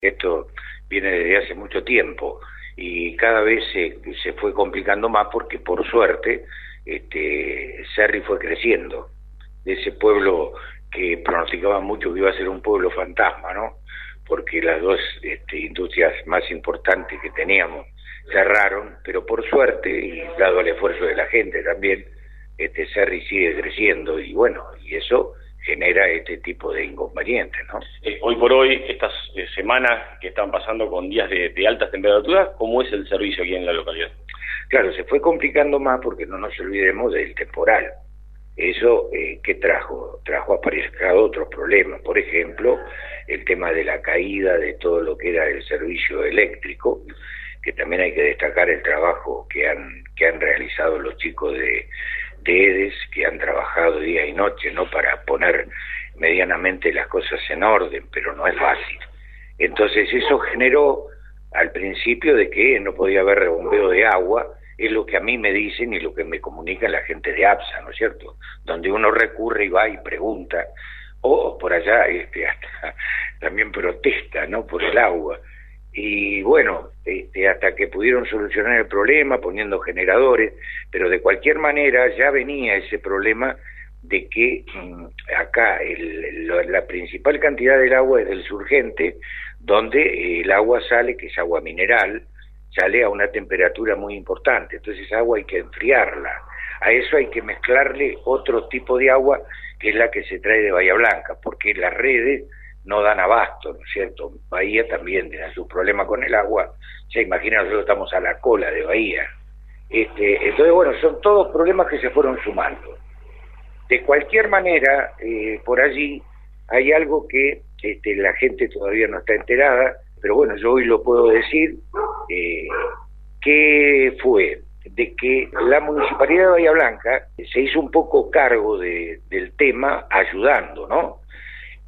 Esto viene desde hace mucho tiempo y cada vez se, se fue complicando más porque por suerte este, Serri fue creciendo. De ese pueblo que pronosticaba mucho que iba a ser un pueblo fantasma, ¿no? Porque las dos este, industrias más importantes que teníamos cerraron, pero por suerte, y dado el esfuerzo de la gente también, este Serri sigue creciendo y bueno, y eso genera este tipo de inconvenientes, ¿no? Eh, hoy por hoy, estas eh, semanas que están pasando con días de, altas temperaturas, ¿cómo es el servicio aquí en la localidad? Claro, se fue complicando más porque no nos olvidemos del temporal. Eso, eh, ¿qué trajo? Trajo aparejado otros problemas. Por ejemplo, el tema de la caída de todo lo que era el servicio eléctrico, que también hay que destacar el trabajo que han, que han realizado los chicos de, de que han trabajado día y noche, ¿no? Para poner medianamente las cosas en orden, pero no es fácil. Entonces eso generó al principio de que no podía haber rebombeo de agua, es lo que a mí me dicen y lo que me comunica la gente de APSA, ¿no es cierto? Donde uno recurre y va y pregunta, o por allá este, hasta también protesta, ¿no? Por el agua. Y bueno, este, hasta que pudieron solucionar el problema poniendo generadores, pero de cualquier manera ya venía ese problema de que mm, acá la principal cantidad del agua es del surgente, donde el agua sale, que es agua mineral, sale a una temperatura muy importante, entonces esa agua hay que enfriarla. A eso hay que mezclarle otro tipo de agua que es la que se trae de Bahía Blanca, porque las redes no dan abasto, ¿no es cierto? Bahía también tiene sus problemas con el agua, se imagina nosotros estamos a la cola de Bahía. Este, entonces, bueno, son todos problemas que se fueron sumando. De cualquier manera, eh, por allí hay algo que este, la gente todavía no está enterada, pero bueno, yo hoy lo puedo decir, eh, que fue de que la Municipalidad de Bahía Blanca se hizo un poco cargo de, del tema ayudando, ¿no?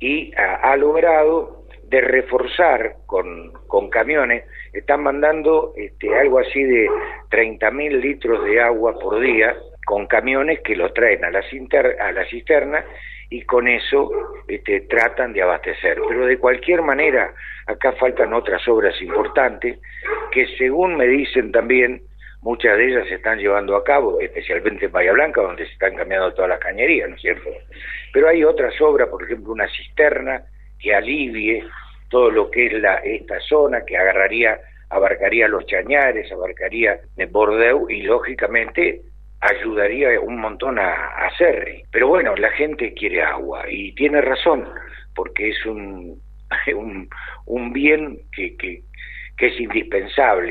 Y ha, logrado de reforzar con, con, camiones, están mandando este, algo así de 30 mil litros de agua por día con camiones que lo traen a la, a la cisterna y con eso este, tratan de abastecer. Pero de cualquier manera, acá faltan otras obras importantes que según me dicen también, muchas de ellas se están llevando a cabo, especialmente en Bahía Blanca, donde se están cambiando todas las cañerías, ¿no es cierto? Pero hay otras obras, por ejemplo, una cisterna que alivie todo lo que es la, esta zona, que agarraría, abarcaría los chañares, abarcaría el Bordeu y lógicamente ayudaría un montón a, hacer. Pero bueno, la gente quiere agua y tiene razón, porque es un, un, bien que, que es indispensable.